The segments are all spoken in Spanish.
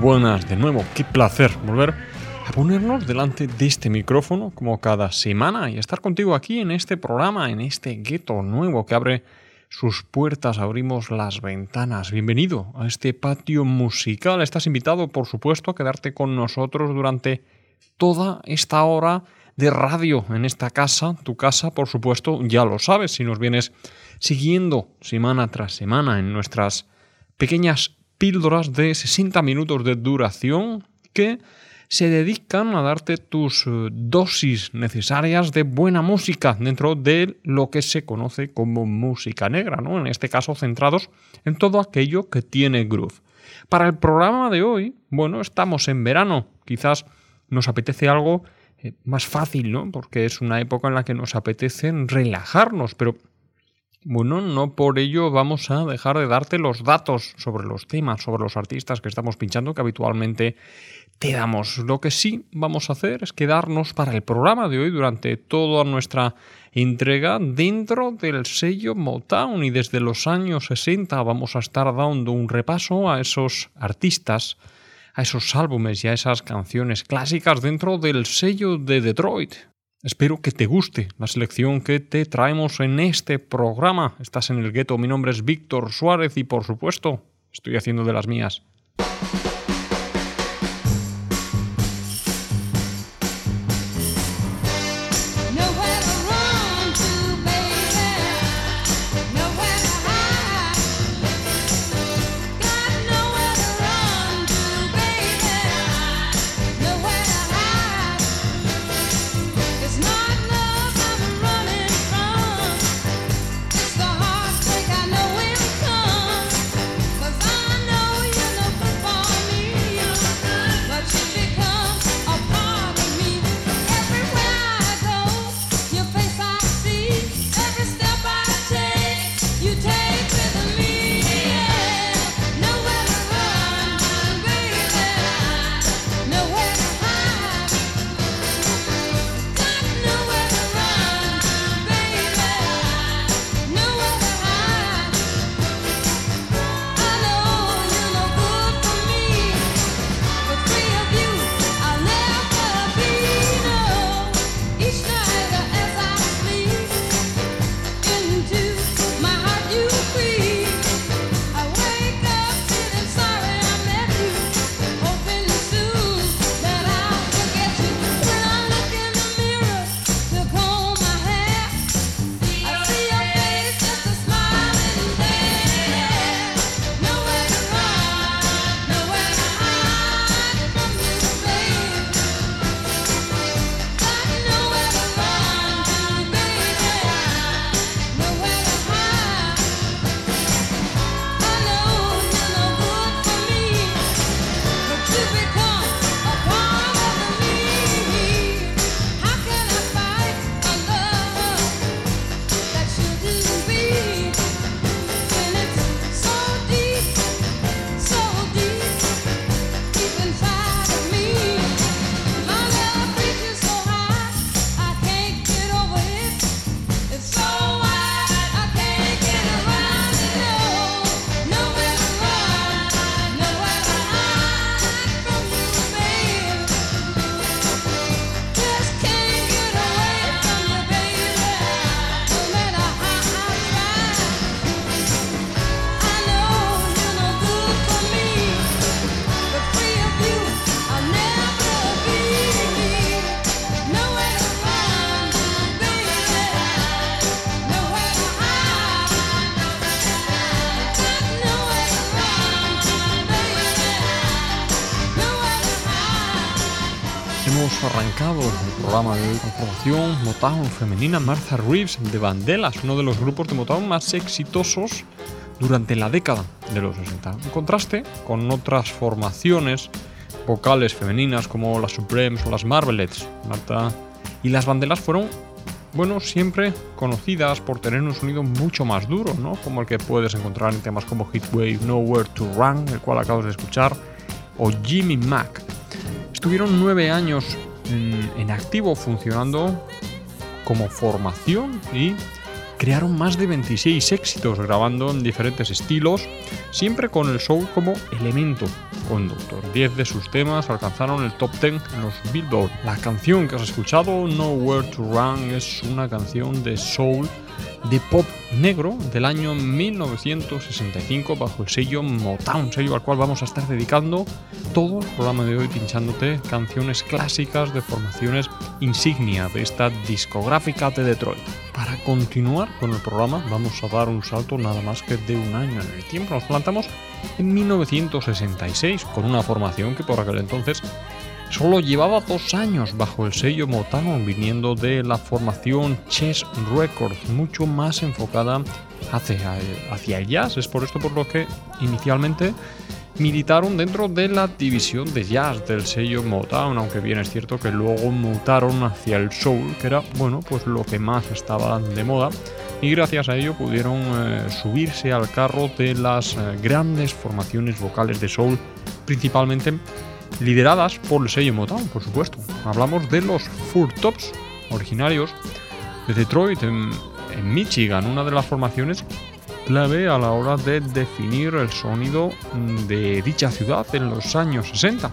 buenas de nuevo, qué placer volver a ponernos delante de este micrófono como cada semana y estar contigo aquí en este programa, en este gueto nuevo que abre sus puertas, abrimos las ventanas. Bienvenido a este patio musical. Estás invitado, por supuesto, a quedarte con nosotros durante toda esta hora de radio en esta casa. Tu casa, por supuesto, ya lo sabes si nos vienes siguiendo semana tras semana en nuestras pequeñas píldoras de 60 minutos de duración que se dedican a darte tus eh, dosis necesarias de buena música dentro de lo que se conoce como música negra, ¿no? En este caso centrados en todo aquello que tiene groove. Para el programa de hoy, bueno, estamos en verano, quizás nos apetece algo eh, más fácil, ¿no? Porque es una época en la que nos apetece relajarnos, pero bueno, no por ello vamos a dejar de darte los datos sobre los temas, sobre los artistas que estamos pinchando, que habitualmente te damos. Lo que sí vamos a hacer es quedarnos para el programa de hoy durante toda nuestra entrega dentro del sello Motown y desde los años 60 vamos a estar dando un repaso a esos artistas, a esos álbumes y a esas canciones clásicas dentro del sello de Detroit. Espero que te guste la selección que te traemos en este programa. Estás en el gueto, mi nombre es Víctor Suárez y por supuesto estoy haciendo de las mías. Motown femenina Martha Reeves de Vandellas, uno de los grupos de Motown más exitosos durante la década de los 60. En contraste con otras formaciones vocales femeninas como las Supremes o las Marvelettes. Martha y las Vandellas fueron, bueno, siempre conocidas por tener un sonido mucho más duro, ¿no? Como el que puedes encontrar en temas como Heatwave, Nowhere to Run, el cual acabas de escuchar, o Jimmy Mac. Estuvieron nueve años en, activo funcionando como formación y crearon más de 26 éxitos grabando en diferentes estilos, siempre con el soul como elemento conductor. 10 de sus temas alcanzaron el top 10 en los Billboard. La canción que has escuchado, Nowhere to Run, es una canción de soul de pop negro del año 1965 bajo el sello Motown, sello al cual vamos a estar dedicando todo el programa de hoy pinchándote canciones clásicas de formaciones insignia de esta discográfica de Detroit. Para continuar con el programa vamos a dar un salto nada más que de un año en el tiempo. Nos plantamos en 1966 con una formación que por aquel entonces Solo llevaba dos años bajo el sello Motown, viniendo de la formación Chess Records, mucho más enfocada hacia el, hacia jazz. Es por esto por lo que inicialmente militaron dentro de la división de jazz del sello Motown, aunque bien es cierto que luego mutaron hacia el soul, que era bueno, pues lo que más estaba de moda, y gracias a ello pudieron eh, subirse al carro de las eh, grandes formaciones vocales de soul, principalmente lideradas por el sello Motown, por supuesto. Hablamos de los Four Tops, originarios de Detroit, en, Michigan, una de las formaciones clave a la hora de definir el sonido de dicha ciudad en los años 60.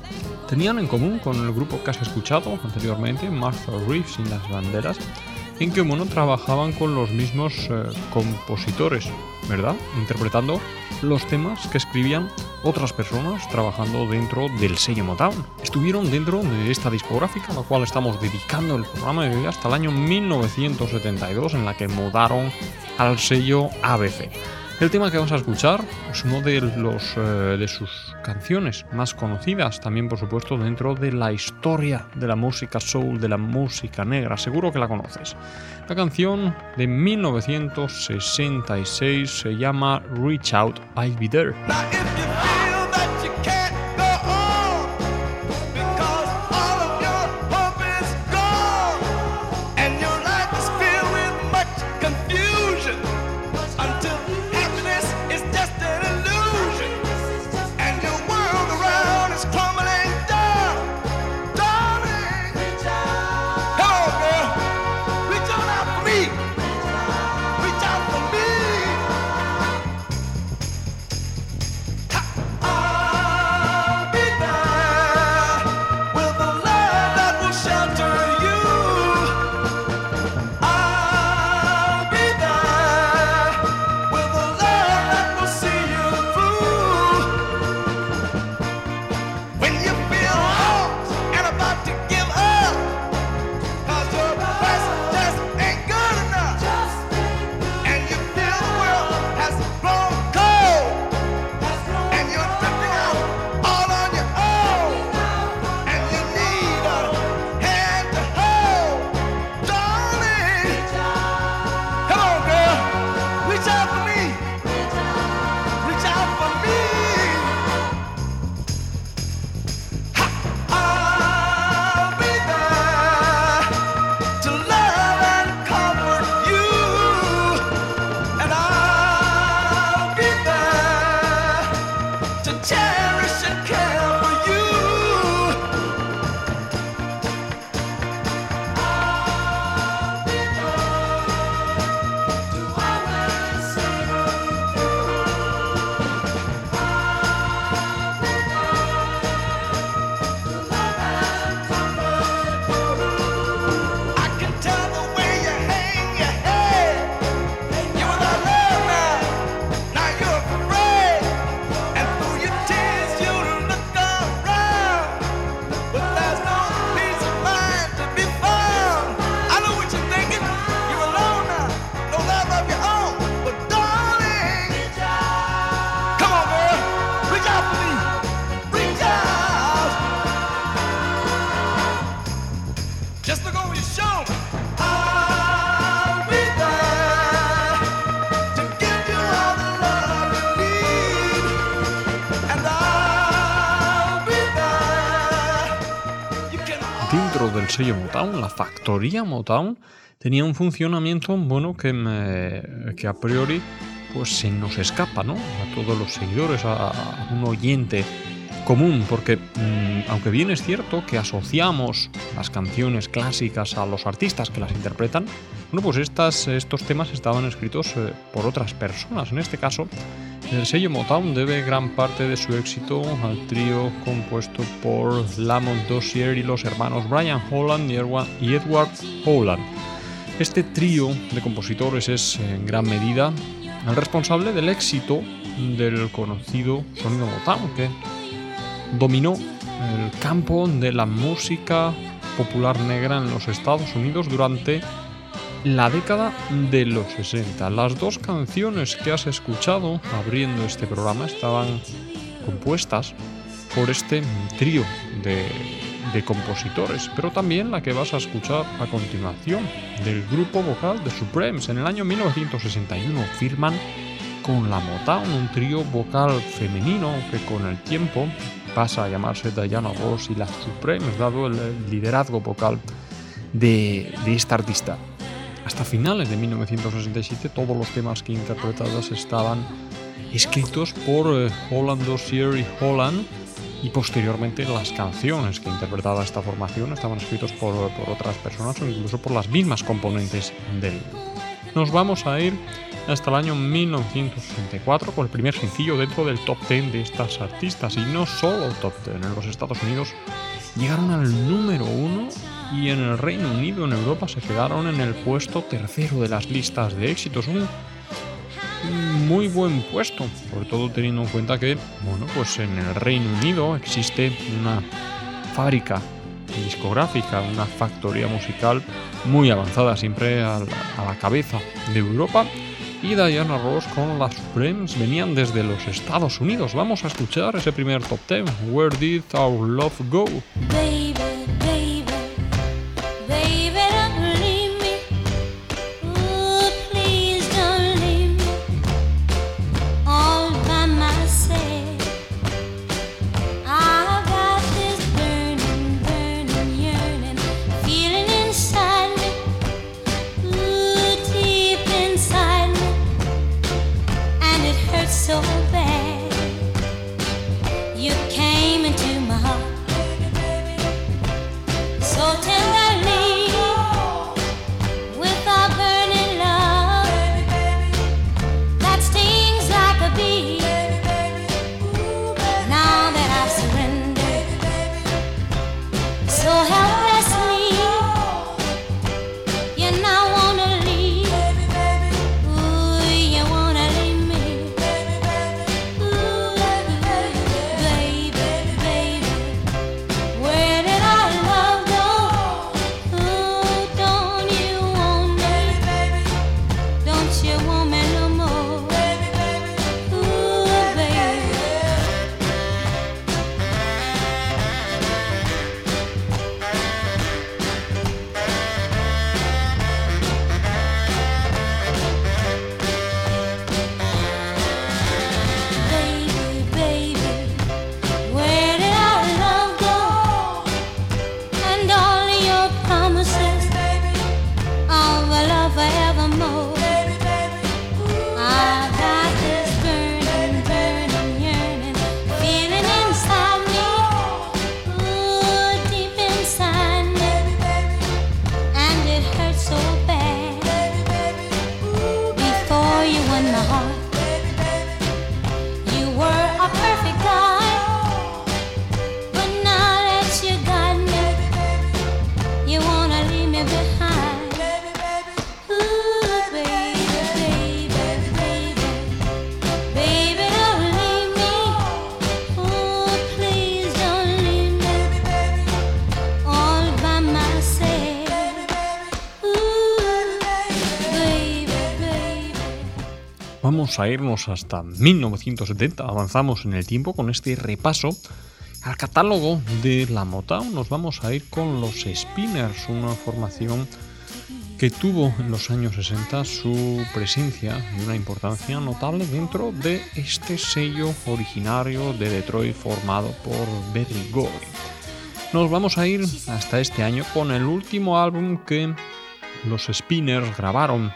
Tenían en común con el grupo que has escuchado anteriormente, Martha Reeves y las banderas, en que bueno, trabajaban con los mismos eh, compositores, ¿verdad? Interpretando los temas que escribían otras personas trabajando dentro del sello Motown. Estuvieron dentro de esta discográfica, a la cual estamos dedicando el programa de hoy hasta el año 1972, en la que mudaron al sello ABC. El tema que vamos a escuchar es uno de, los, eh, de sus canciones más conocidas, también por supuesto dentro de la historia de la música soul, de la música negra, seguro que la conoces. La canción de 1966 se llama Reach Out, I'll Be There. La factoría Motown, tenía un funcionamiento bueno que, a priori pues se nos escapa ¿no? a todos los seguidores, a, un oyente común, porque mm, aunque bien es cierto que asociamos las canciones clásicas a los artistas que las interpretan, bueno, pues estos temas estaban escritos eh, por otras personas. En este caso, el sello Motown debe gran parte de su éxito al trío compuesto por Lamont Dossier y los hermanos Brian Holland y Edward Holland. Este trío de compositores es en gran medida el responsable del éxito del conocido sonido Motown, que dominó el campo de la música popular negra en los Estados Unidos durante la década de los 60. Las dos canciones que has escuchado abriendo este programa estaban compuestas por este trío de, de, compositores, pero también la que vas a escuchar a continuación del grupo vocal de Supremes. En el año 1961 firman con la Motown un trío vocal femenino que con el tiempo pasa a llamarse Diana Ross y las Supremes, dado el liderazgo vocal de, esta artista. Hasta finales de 1967 todos los temas que interpretadas estaban escritos por eh, Holland Dossier y Holland y posteriormente las canciones que interpretaba esta formación estaban escritos por, por otras personas o incluso por las mismas componentes del. Nos vamos a ir hasta el año 1964 con el primer sencillo dentro del top 10 de estas artistas y no solo top 10 en los Estados Unidos llegaron al número 1 y en el Reino Unido en Europa se quedaron en el puesto tercero de las listas de éxitos un muy buen puesto sobre todo teniendo en cuenta que bueno pues en el Reino Unido existe una fábrica discográfica una factoría musical muy avanzada siempre a la cabeza de Europa y Diana Ross con las Supremes venían desde los Estados Unidos. Vamos a escuchar ese primer top 10. Where did our love go? A irnos hasta 1970, avanzamos en el tiempo con este repaso al catálogo de la Motown. Nos vamos a ir con los Spinners, una formación que tuvo en los años 60 su presencia y una importancia notable dentro de este sello originario de Detroit formado por Berry Gordy. Nos vamos a ir hasta este año con el último álbum que los Spinners grabaron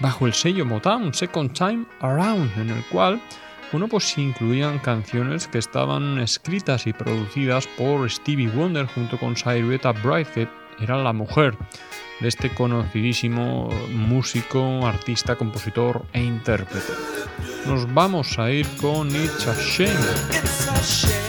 bajo el sello Motown Second Time Around, en el cual bueno, pues incluían canciones que estaban escritas y producidas por Stevie Wonder junto con Cyretta Bright, que era la mujer de este conocidísimo músico, artista, compositor e intérprete. Nos vamos a ir con It's a Shame.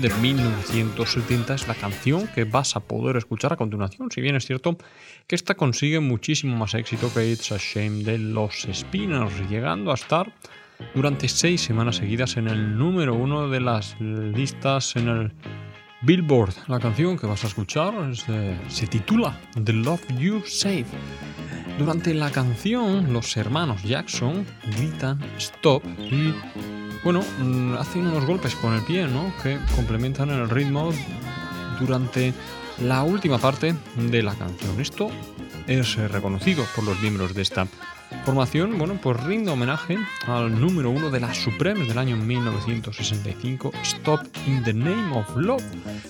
De 1970 es la canción que vas a poder escuchar a continuación, si bien es cierto que esta consigue muchísimo más éxito que It's a Shame de los Spinners, llegando a estar durante seis semanas seguidas en el número uno de las listas en el Billboard. La canción que vas a escuchar se titula The Love You Save. Durante la canción, los hermanos Jackson gritan stop y bueno, mm, hacen unos golpes con el pie, ¿no? Que complementan el ritmo durante la última parte de la canción. Esto es reconocido por los miembros de esta formación. Bueno, pues rinde homenaje al número uno de las Supremes del año 1965, Stop in the Name of Love.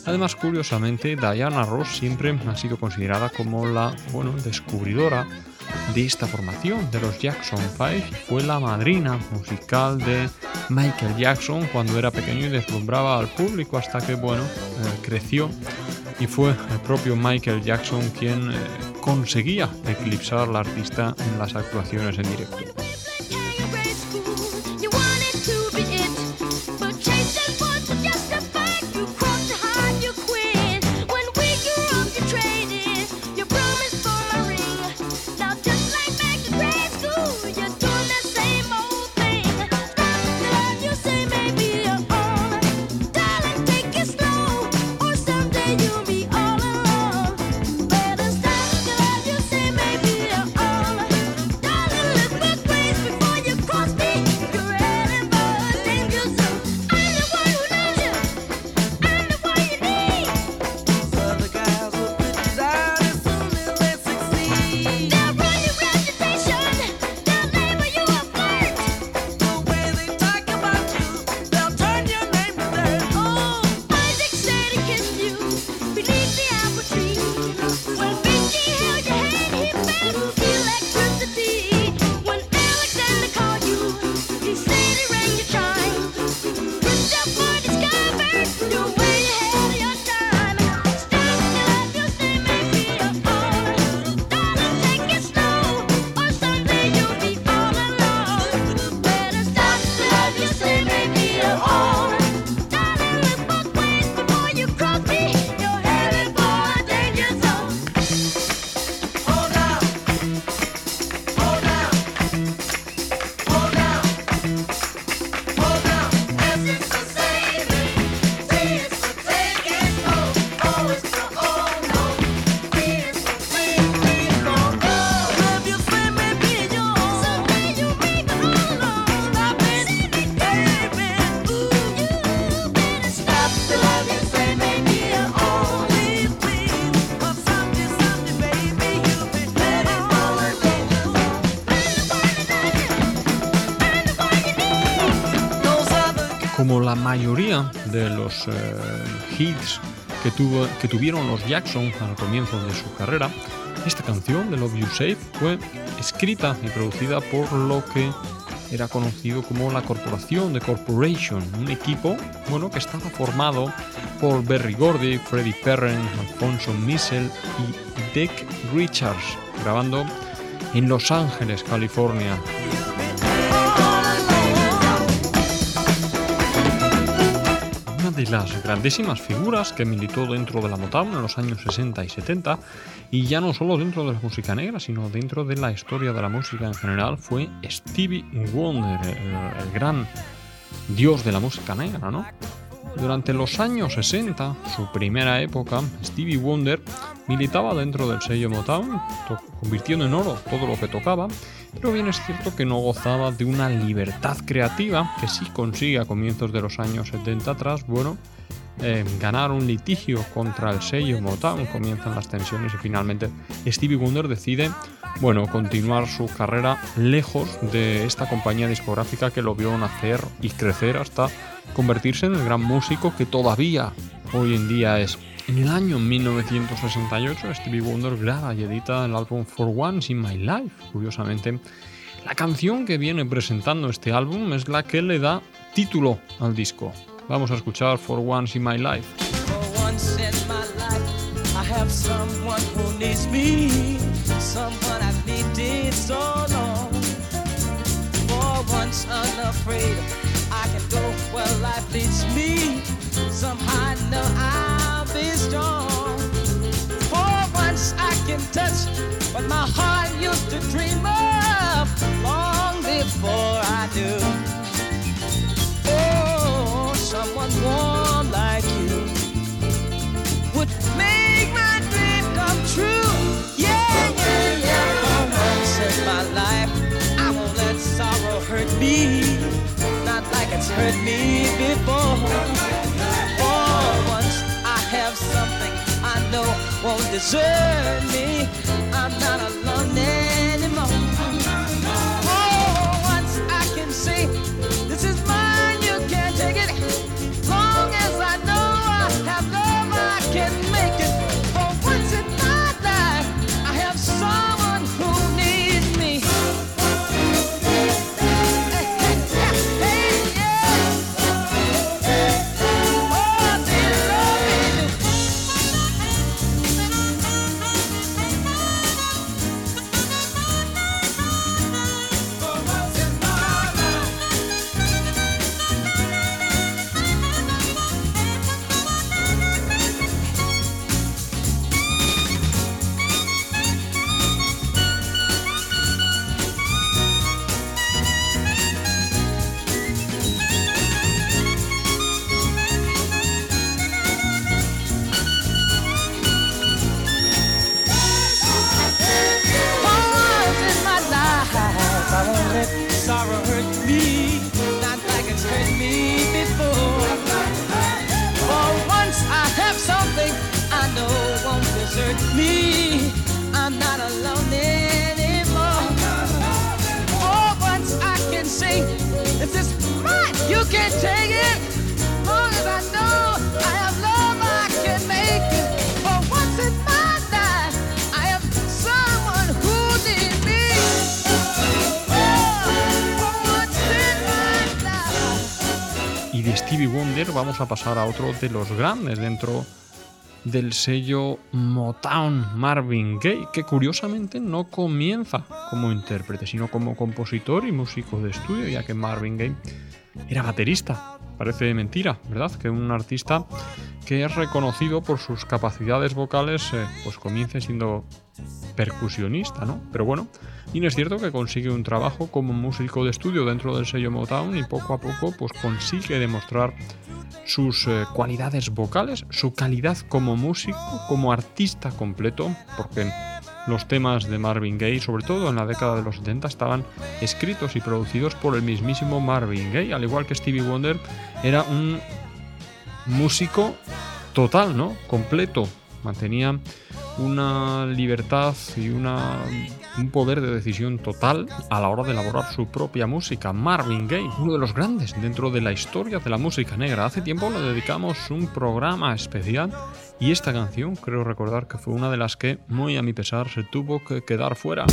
Además, curiosamente, Diana Ross siempre ha sido considerada como la, bueno, descubridora de esta formación de los Jackson 5 y fue la madrina musical de Michael Jackson cuando era pequeño y deslumbraba al público hasta que bueno eh, creció y fue el propio Michael Jackson quien eh, conseguía eclipsar al artista en las actuaciones en directo. Eh, hits que, tuvo, que tuvieron los Jackson al comienzo de su carrera, esta canción de Love You Safe fue escrita y producida por lo que era conocido como la Corporación de Corporation, un equipo bueno, que estaba formado por Berry Gordy, Freddie Perren, Alfonso Missel y Dick Richards, grabando en Los Ángeles, California. Las grandísimas figuras que militó dentro de la Motown en los años 60 y 70, y ya no solo dentro de la música negra, sino dentro de la historia de la música en general, fue Stevie Wonder, el, gran dios de la música negra, ¿no? Durante los años 60, su primera época, Stevie Wonder militaba dentro del sello Motown, convirtiendo en oro todo lo que tocaba, pero bien es cierto que no gozaba de una libertad creativa que sí consigue a comienzos de los años 70 tras, bueno, eh, ganar un litigio contra el sello Motown, comienzan las tensiones y finalmente Stevie Wonder decide, bueno, continuar su carrera lejos de esta compañía discográfica que lo vio nacer y crecer hasta convertirse en el gran músico que todavía hoy en día es. En el año 1968, Stevie Wonder graba y edita el álbum For Once in My Life. Curiosamente, la canción que viene presentando este álbum es la que le da título al disco. Vamos a escuchar For Once in My Life. I I can go where life leads me. Somehow I know I'll For once I can touch what my heart used to dream of long before I do. Oh, someone warm like you would make my dream come true. Yeah, yeah, yeah. For once in my life, I won't let sorrow hurt me, not like it's hurt me before something I know won't desert me. I'm not alone a pasar a otro de los grandes dentro del sello Motown, Marvin Gaye, que curiosamente no comienza como intérprete, sino como compositor y músico de estudio, ya que Marvin Gaye era baterista. Parece mentira, ¿verdad? Que un artista que es reconocido por sus capacidades vocales, eh, pues comience siendo percusionista, ¿no? Pero bueno, y es cierto que consigue un trabajo como músico de estudio dentro del sello Motown y poco a poco pues consigue demostrar sus eh, cualidades vocales, su calidad como músico, como artista completo, porque los temas de Marvin Gaye, sobre todo en la década de los 70, estaban escritos y producidos por el mismísimo Marvin Gaye, al igual que Stevie Wonder, era un músico total, ¿no? Completo. Mantenía una libertad y una un poder de decisión total a la hora de elaborar su propia música. Marvin Gaye, uno de los grandes dentro de la historia de la música negra. Hace tiempo le dedicamos un programa especial y esta canción creo recordar que fue una de las que, muy a mi pesar, se tuvo que quedar fuera.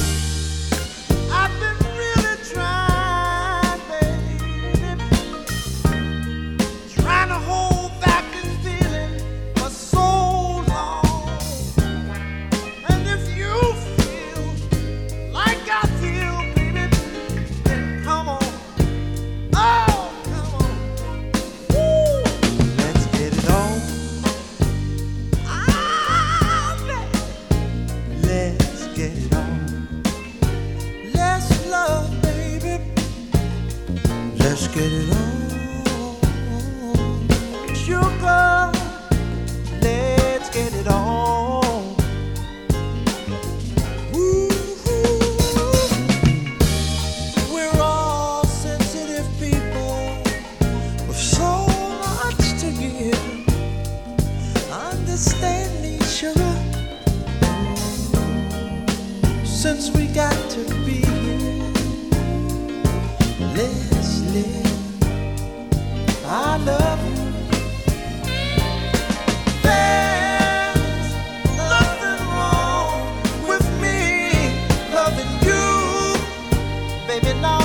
baby, no.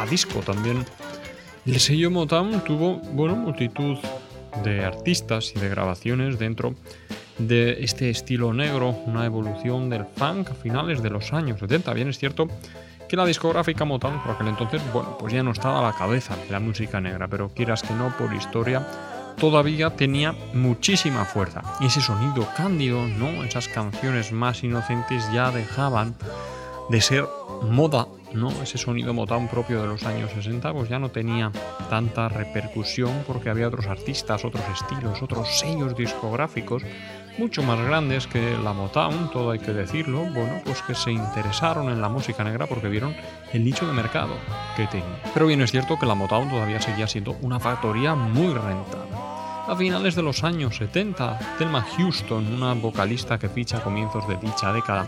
Etapa disco también. El sello Motown tuvo, bueno, multitud de artistas y de grabaciones dentro de este estilo negro, una evolución del funk a finales de los años 70. Bien es cierto que la discográfica Motown por aquel entonces, bueno, pues ya no estaba a la cabeza de la música negra, pero quieras que no, por historia, todavía tenía muchísima fuerza. Y ese sonido cándido, ¿no? Esas canciones más inocentes ya dejaban de ser moda, ¿no? Ese sonido Motown propio de los años 60 pues ya no tenía tanta repercusión porque había otros artistas, otros estilos, otros sellos discográficos mucho más grandes que la Motown, todo hay que decirlo, bueno, pues que se interesaron en la música negra porque vieron el nicho de mercado que tenía. Pero bien es cierto que la Motown todavía seguía siendo una factoría muy rentable. A finales de los años 70, Thelma Houston, una vocalista que ficha a comienzos de dicha década,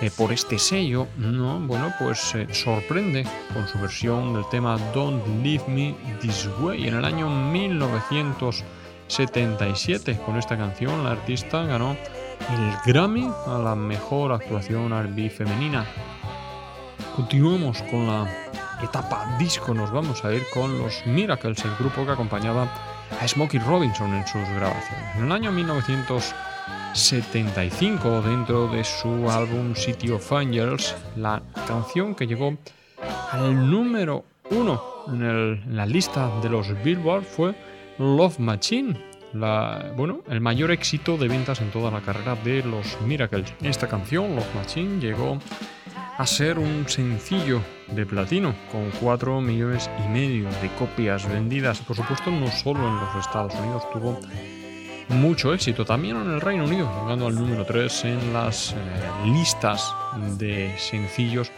eh, por este sello, ¿no? bueno, pues se sorprende con su versión del tema Don't Leave Me This Way. En el año 1977, con esta canción, la artista ganó el Grammy a la mejor actuación R&B femenina. Continuamos con la etapa disco, nos vamos a ir con los Miracles, el grupo que acompañaba a Smokey Robinson en sus grabaciones. En el año 1977, 75 dentro de su álbum City of Angels, la canción que llegó al número uno en, la lista de los Billboard fue Love Machine, bueno, el mayor éxito de ventas en toda la carrera de los Miracles. Esta canción, Love Machine, llegó a ser un sencillo de platino con 4 millones y medio de copias vendidas. Por supuesto, no solo en los Estados Unidos tuvo mucho éxito también en el Reino Unido, llegando al número 3 en las eh, listas de sencillos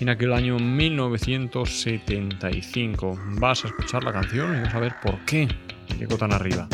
en aquel año 1975. Vas a escuchar la canción y vas a ver por qué llegó tan arriba.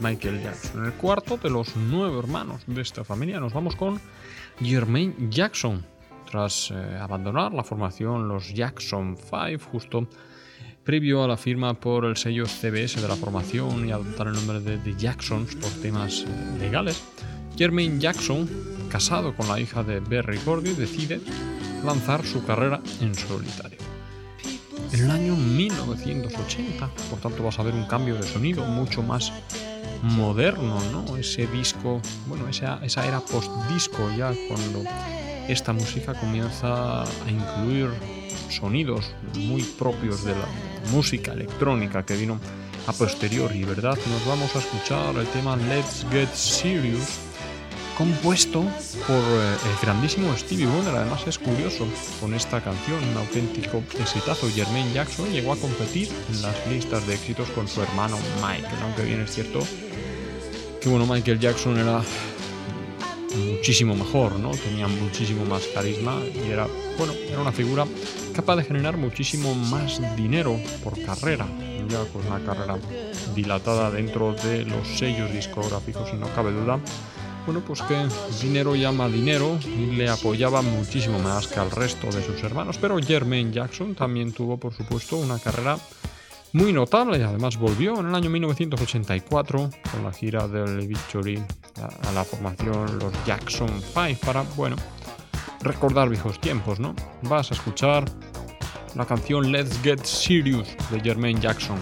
Michael Jackson. El cuarto de los nueve hermanos de esta familia nos vamos con Jermaine Jackson. Tras eh, abandonar la formación los Jackson 5 justo previo a la firma por el sello CBS de la formación y adoptar el nombre de The Jacksons por temas eh, legales, Jermaine Jackson, casado con la hija de Berry Gordy, decide lanzar su carrera en solitario. En el año 1980, por tanto, vas a ver un cambio de sonido mucho más moderno, ¿no? Ese disco, bueno, esa, esa era post-disco ya, cuando esta música comienza a incluir sonidos muy propios de la música electrónica que vino a posteriori, ¿verdad? Nos vamos a escuchar el tema Let's Get Serious, compuesto por eh, el grandísimo Stevie Wonder. Además es curioso, con esta canción, un auténtico exitazo, Jermaine Jackson llegó a competir en las listas de éxitos con su hermano Michael, aunque bien es cierto que bueno, Michael Jackson era muchísimo mejor, ¿no? Tenía muchísimo más carisma y era, bueno, era una figura capaz de generar muchísimo más dinero por carrera, ya con una carrera dilatada dentro de los sellos discográficos y no cabe duda, bueno, pues que dinero llama dinero y le apoyaba muchísimo más que al resto de sus hermanos, pero Jermaine Jackson también tuvo, por supuesto, una carrera muy notable además volvió en el año 1984 con la gira del Victory a, la formación los Jackson 5 para, bueno, recordar viejos tiempos, ¿no? Vas a escuchar la canción Let's Get Serious de Jermaine Jackson.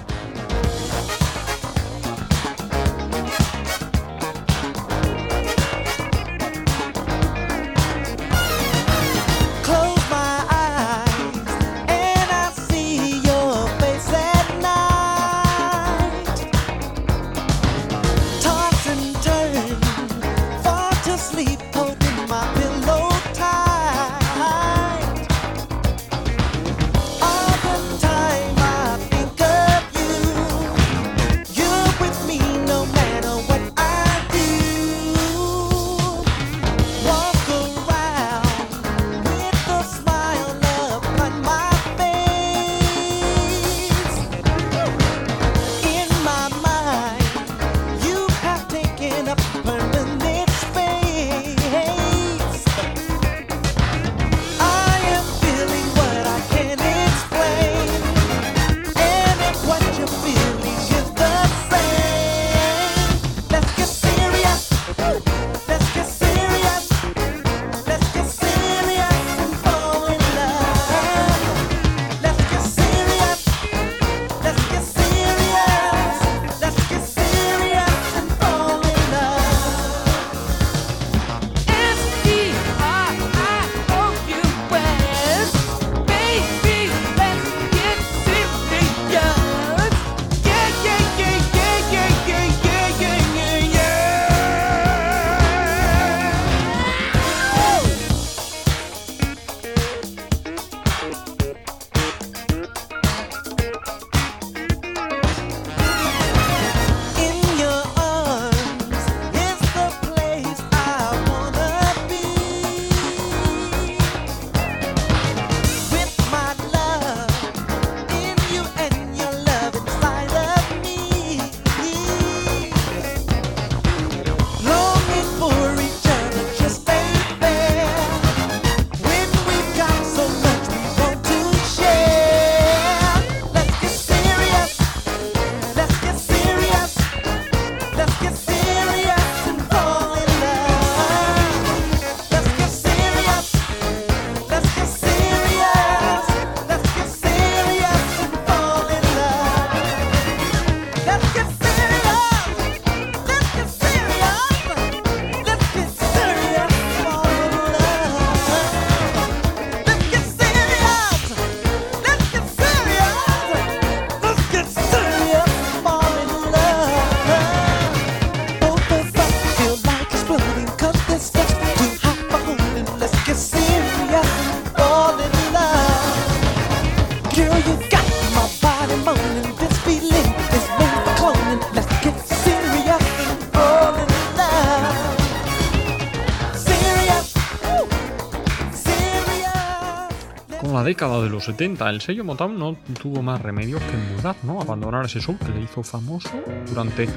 De los 70, el sello Motown no tuvo más remedio que mudar, ¿no? abandonar ese soul que le hizo famoso durante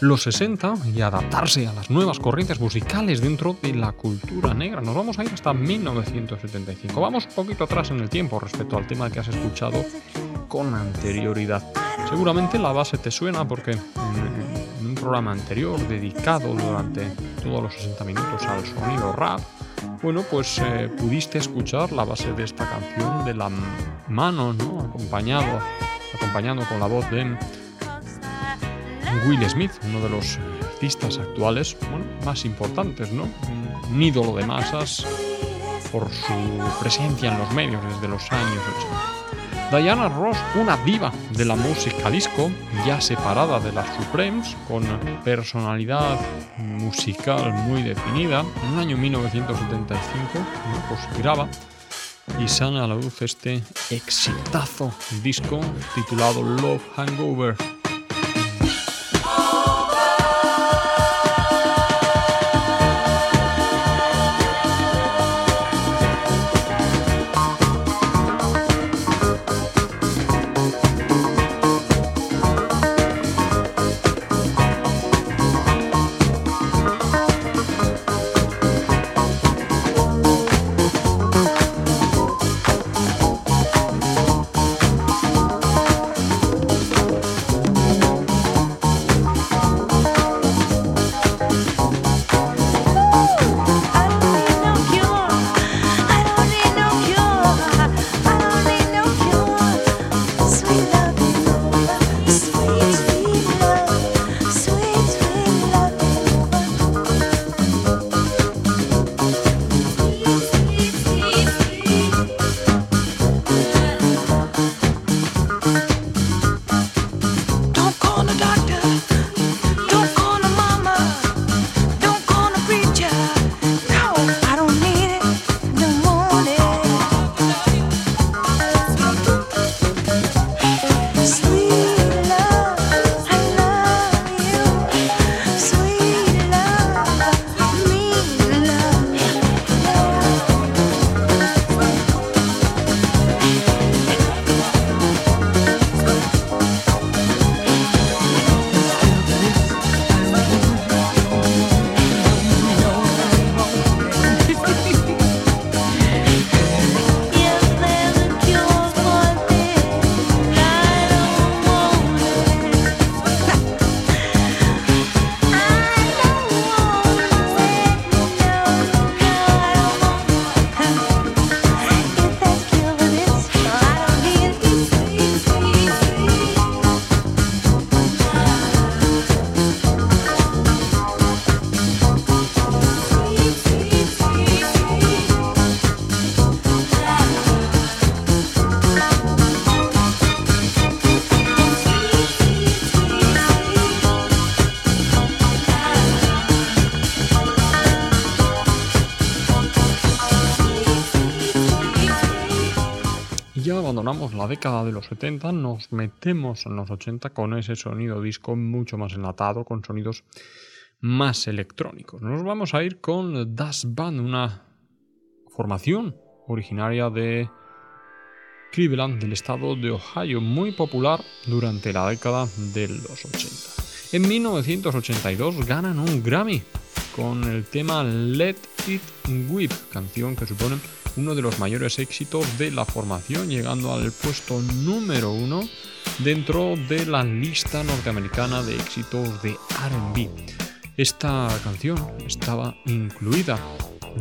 los 60 y adaptarse a las nuevas corrientes musicales dentro de la cultura negra. Nos vamos a ir hasta 1975. Vamos un poquito atrás en el tiempo respecto al tema que has escuchado con anterioridad. Seguramente la base te suena porque en un programa anterior dedicado durante todos los 60 minutos al sonido rap, bueno, pues eh, pudiste escuchar la base de esta canción de la mano, ¿no? Acompañado, acompañando con la voz de Will Smith, uno de los artistas actuales más importantes, ¿no? Un ídolo de masas por su presencia en los medios desde los años 80. Diana Ross, una diva de la música disco, ya separada de las Supremes, con personalidad musical muy definida, en el año 1975 pues graba y sale a la luz este exitazo disco titulado Love Hangover. La década de los 70, nos metemos en los 80 con ese sonido disco mucho más enlatado, con sonidos más electrónicos. Nos vamos a ir con Das Band, una formación originaria de Cleveland, del estado de Ohio, muy popular durante la década de los 80. En 1982 ganan un Grammy con el tema Let It Whip, canción que supone uno de los mayores éxitos de la formación, llegando al puesto número uno dentro de la lista norteamericana de éxitos de RB. Esta canción estaba incluida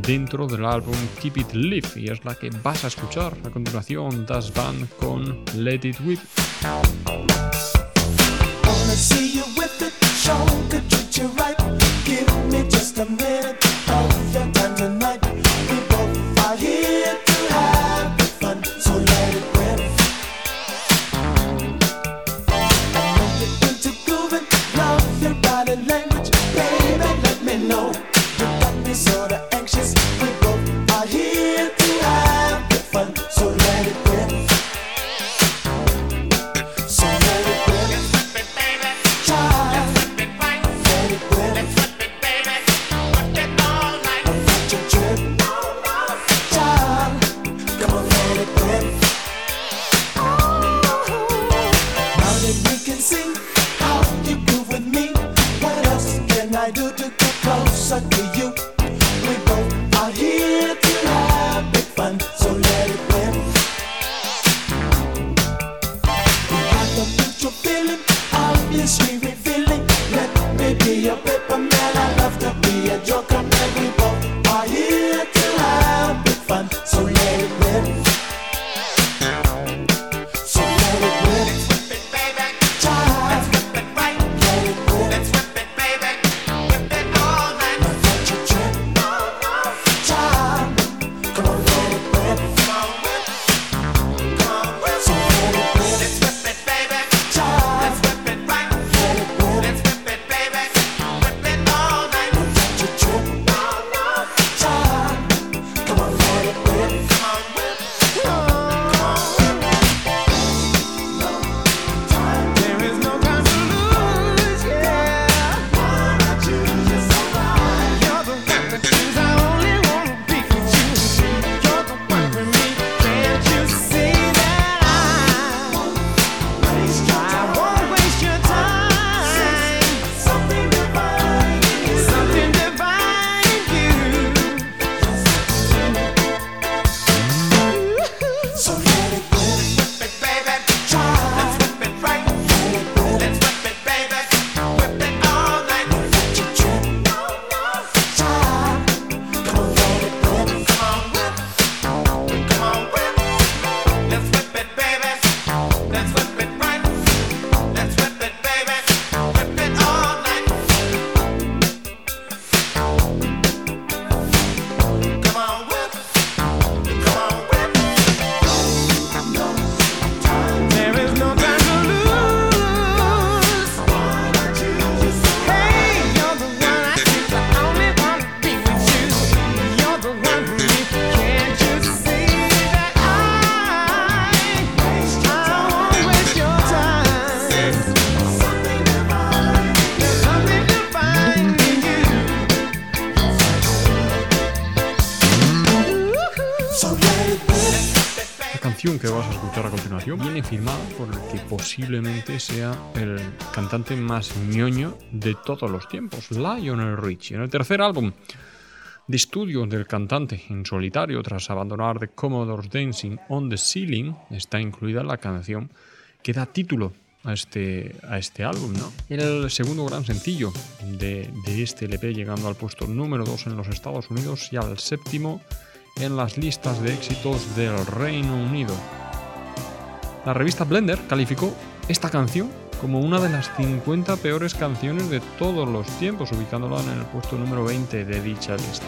dentro del álbum Keep It Live y es la que vas a escuchar a continuación Das Band con Let It Whip. Posiblemente sea el cantante más ñoño de todos los tiempos, Lionel Richie. En el tercer álbum de estudio del cantante en solitario tras abandonar The Commodore's Dancing on the Ceiling está incluida la canción que da título a este, a este álbum. ¿no? El segundo gran sencillo de, de este LP llegando al puesto número 2 en los Estados Unidos y al séptimo en las listas de éxitos del Reino Unido. La revista Blender calificó esta canción como una de las 50 peores canciones de todos los tiempos, ubicándola en el puesto número 20 de dicha lista.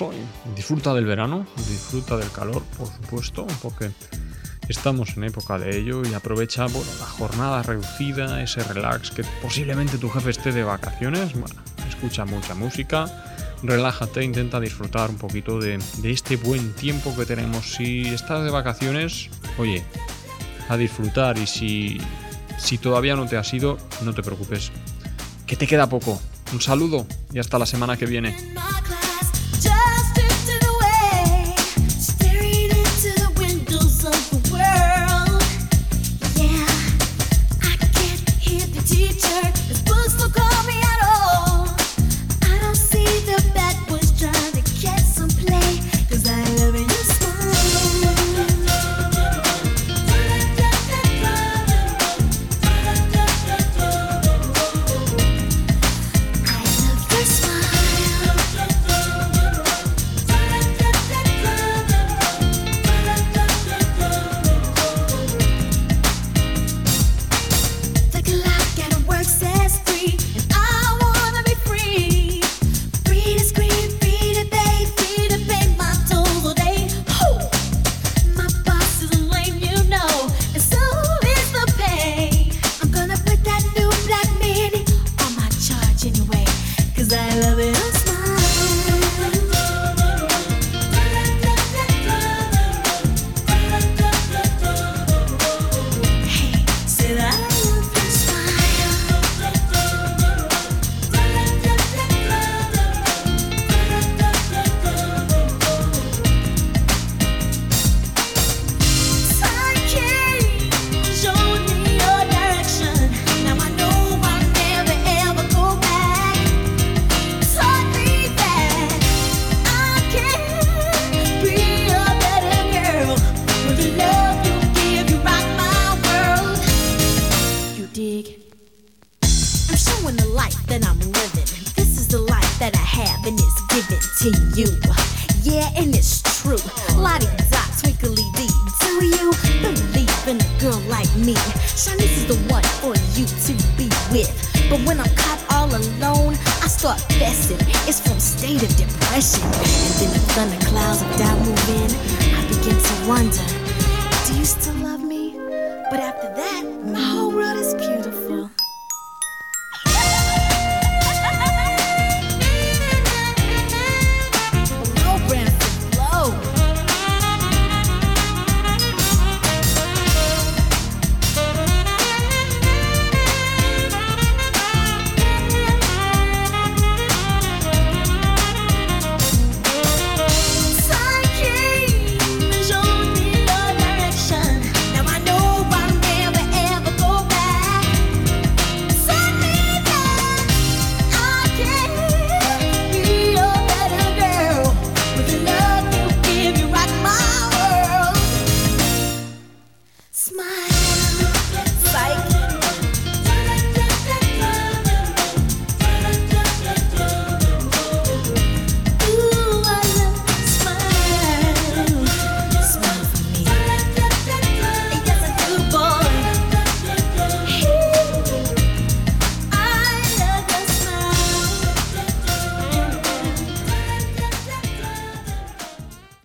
Hoy. Disfruta del verano, disfruta del calor, por supuesto, porque estamos en época de ello y aprovecha la jornada reducida, ese relax, que posiblemente tu jefe esté de vacaciones. Bueno, escucha mucha música, relájate, intenta disfrutar un poquito de, de este buen tiempo que tenemos. Si estás de vacaciones, oye, a disfrutar y si, si todavía no te has ido, no te preocupes, que te queda poco Un saludo y hasta la semana que viene.